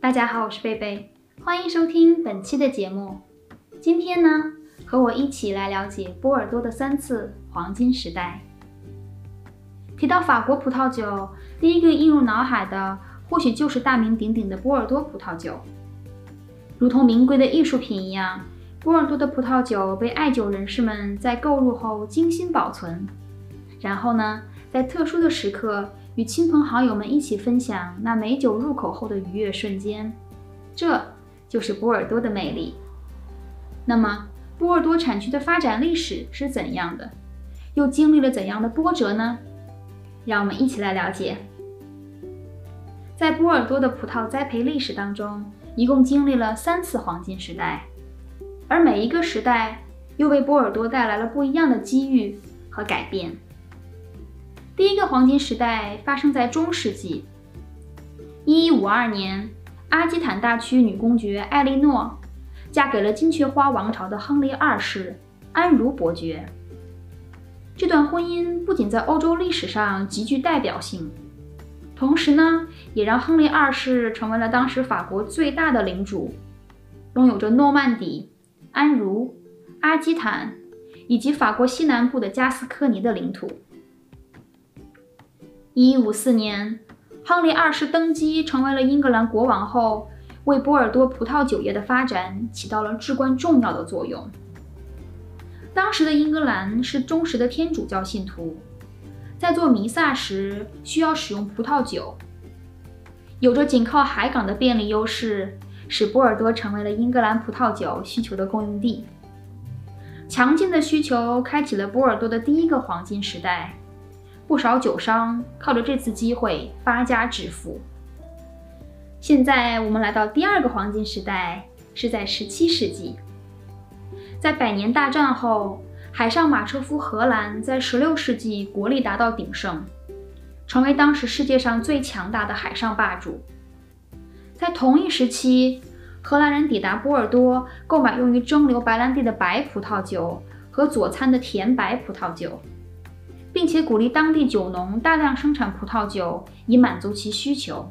大家好，我是贝贝，欢迎收听本期的节目。今天呢，和我一起来了解波尔多的三次黄金时代。提到法国葡萄酒，第一个映入脑海的或许就是大名鼎鼎的波尔多葡萄酒。如同名贵的艺术品一样，波尔多的葡萄酒被爱酒人士们在购入后精心保存，然后呢，在特殊的时刻。与亲朋好友们一起分享那美酒入口后的愉悦瞬间，这就是波尔多的魅力。那么，波尔多产区的发展历史是怎样的？又经历了怎样的波折呢？让我们一起来了解。在波尔多的葡萄栽培历史当中，一共经历了三次黄金时代，而每一个时代又为波尔多带来了不一样的机遇和改变。第一个黄金时代发生在中世纪。一一五二年，阿基坦大区女公爵艾莉诺嫁给了金雀花王朝的亨利二世安茹伯爵。这段婚姻不仅在欧洲历史上极具代表性，同时呢，也让亨利二世成为了当时法国最大的领主，拥有着诺曼底、安茹、阿基坦以及法国西南部的加斯科尼的领土。一五四年，亨利二世登基成为了英格兰国王后，为波尔多葡萄酒业的发展起到了至关重要的作用。当时的英格兰是忠实的天主教信徒，在做弥撒时需要使用葡萄酒，有着紧靠海港的便利优势，使波尔多成为了英格兰葡萄酒需求的供应地。强劲的需求开启了波尔多的第一个黄金时代。不少酒商靠着这次机会发家致富。现在我们来到第二个黄金时代，是在17世纪。在百年大战后，海上马车夫荷兰在16世纪国力达到鼎盛，成为当时世界上最强大的海上霸主。在同一时期，荷兰人抵达波尔多，购买用于蒸馏白兰地的白葡萄酒和佐餐的甜白葡萄酒。并且鼓励当地酒农大量生产葡萄酒，以满足其需求。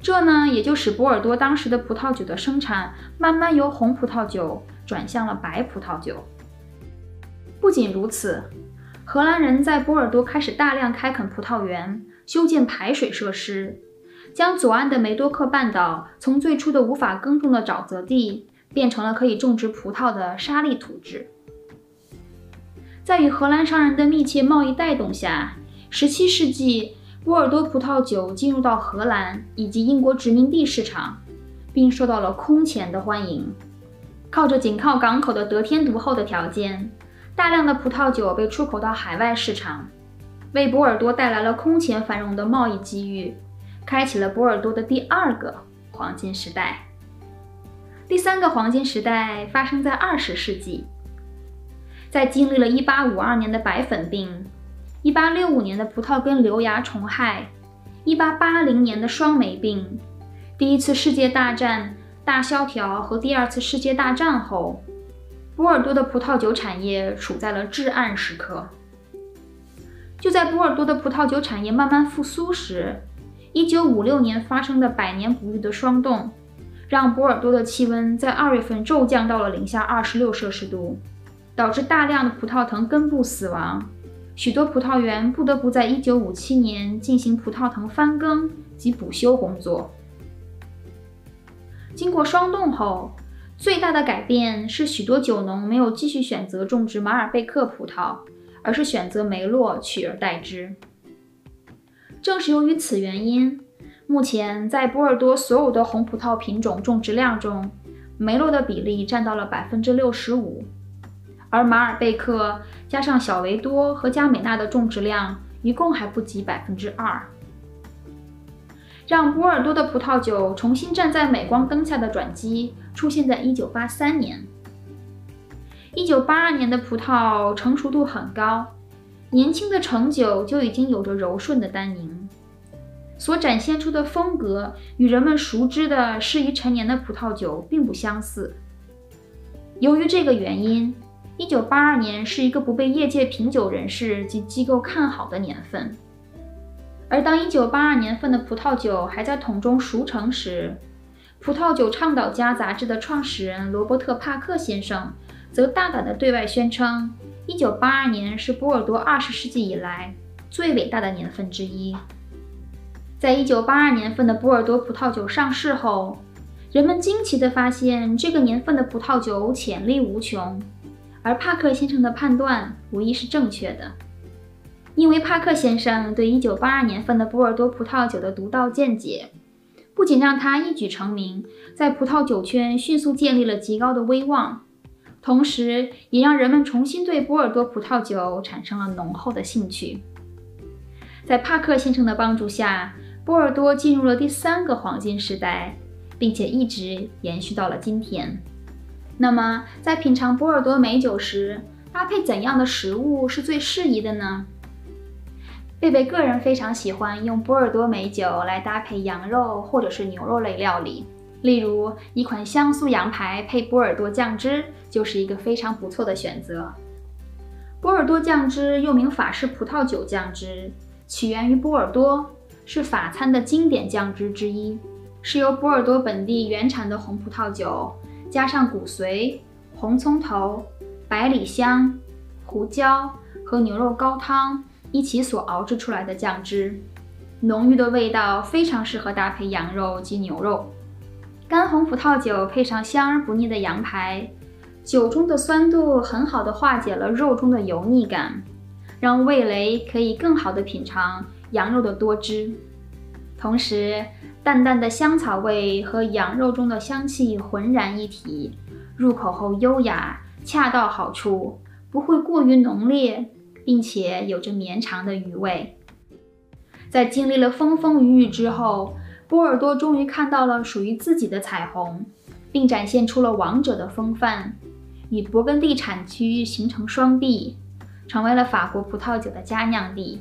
这呢，也就使波尔多当时的葡萄酒的生产慢慢由红葡萄酒转向了白葡萄酒。不仅如此，荷兰人在波尔多开始大量开垦葡萄园，修建排水设施，将左岸的梅多克半岛从最初的无法耕种的沼泽地，变成了可以种植葡萄的沙砾土质。在与荷兰商人的密切贸易带动下，17世纪波尔多葡萄酒进入到荷兰以及英国殖民地市场，并受到了空前的欢迎。靠着紧靠港口的得天独厚的条件，大量的葡萄酒被出口到海外市场，为波尔多带来了空前繁荣的贸易机遇，开启了波尔多的第二个黄金时代。第三个黄金时代发生在20世纪。在经历了1852年的白粉病、1865年的葡萄根瘤蚜虫害、1880年的霜霉病、第一次世界大战大萧条和第二次世界大战后，波尔多的葡萄酒产业处在了至暗时刻。就在波尔多的葡萄酒产业慢慢复苏时，1956年发生的百年不遇的霜冻，让波尔多的气温在二月份骤降到了零下26摄氏度。导致大量的葡萄藤根部死亡，许多葡萄园不得不在1957年进行葡萄藤翻耕及补修工作。经过霜冻后，最大的改变是许多酒农没有继续选择种植马尔贝克葡萄，而是选择梅洛取而代之。正是由于此原因，目前在波尔多所有的红葡萄品种种植量中，梅洛的比例占到了百分之六十五。而马尔贝克加上小维多和加美纳的种植量一共还不及百分之二，让波尔多的葡萄酒重新站在镁光灯下的转机出现在1983年。1982年的葡萄成熟度很高，年轻的成酒就已经有着柔顺的单宁，所展现出的风格与人们熟知的适宜陈年的葡萄酒并不相似。由于这个原因。一九八二年是一个不被业界品酒人士及机构看好的年份，而当1982年份的葡萄酒还在桶中熟成时，《葡萄酒倡导家》杂志的创始人罗伯特·帕克先生则大胆地对外宣称，1982年是波尔多20世纪以来最伟大的年份之一。在1982年份的波尔多葡萄酒上市后，人们惊奇地发现这个年份的葡萄酒潜力无穷，而帕克先生的判断无疑是正确的，因为帕克先生对1982年份的波尔多葡萄酒的独到见解。不仅让他一举成名，在葡萄酒圈迅速建立了极高的威望，同时也让人们重新对波尔多葡萄酒产生了浓厚的兴趣。在帕克先生的帮助下，波尔多进入了第三个黄金时代，并且一直延续到了今天。那么，在品尝波尔多美酒时，搭配怎样的食物是最适宜的呢？贝贝个人非常喜欢用波尔多美酒来搭配羊肉或者是牛肉类料理，例如一款香酥羊排配波尔多酱汁就是一个非常不错的选择。波尔多酱汁又名法式葡萄酒酱汁，起源于波尔多，是法餐的经典酱汁之一，是由波尔多本地原产的红葡萄酒加上骨髓、红葱头、百里香、胡椒和牛肉高汤。一起所熬制出来的酱汁，浓郁的味道非常适合搭配羊肉及牛肉。干红葡萄酒配上香而不腻的羊排，酒中的酸度很好的化解了肉中的油腻感，让味蕾可以更好的品尝羊肉的多汁。同时，淡淡的香草味和羊肉中的香气浑然一体，入口后优雅，恰到好处，不会过于浓烈。并且有着绵长的余味。在经历了风风雨雨之后，波尔多终于看到了属于自己的彩虹，并展现出了王者的风范，与勃艮第产区形成双璧，成为了法国葡萄酒的佳酿地。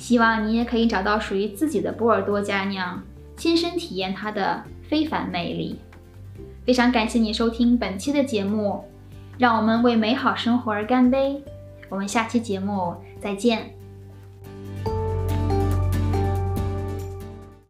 希望你也可以找到属于自己的波尔多佳酿，亲身体验它的非凡魅力。非常感谢你收听本期的节目，让我们为美好生活而干杯。我们下期节目再见。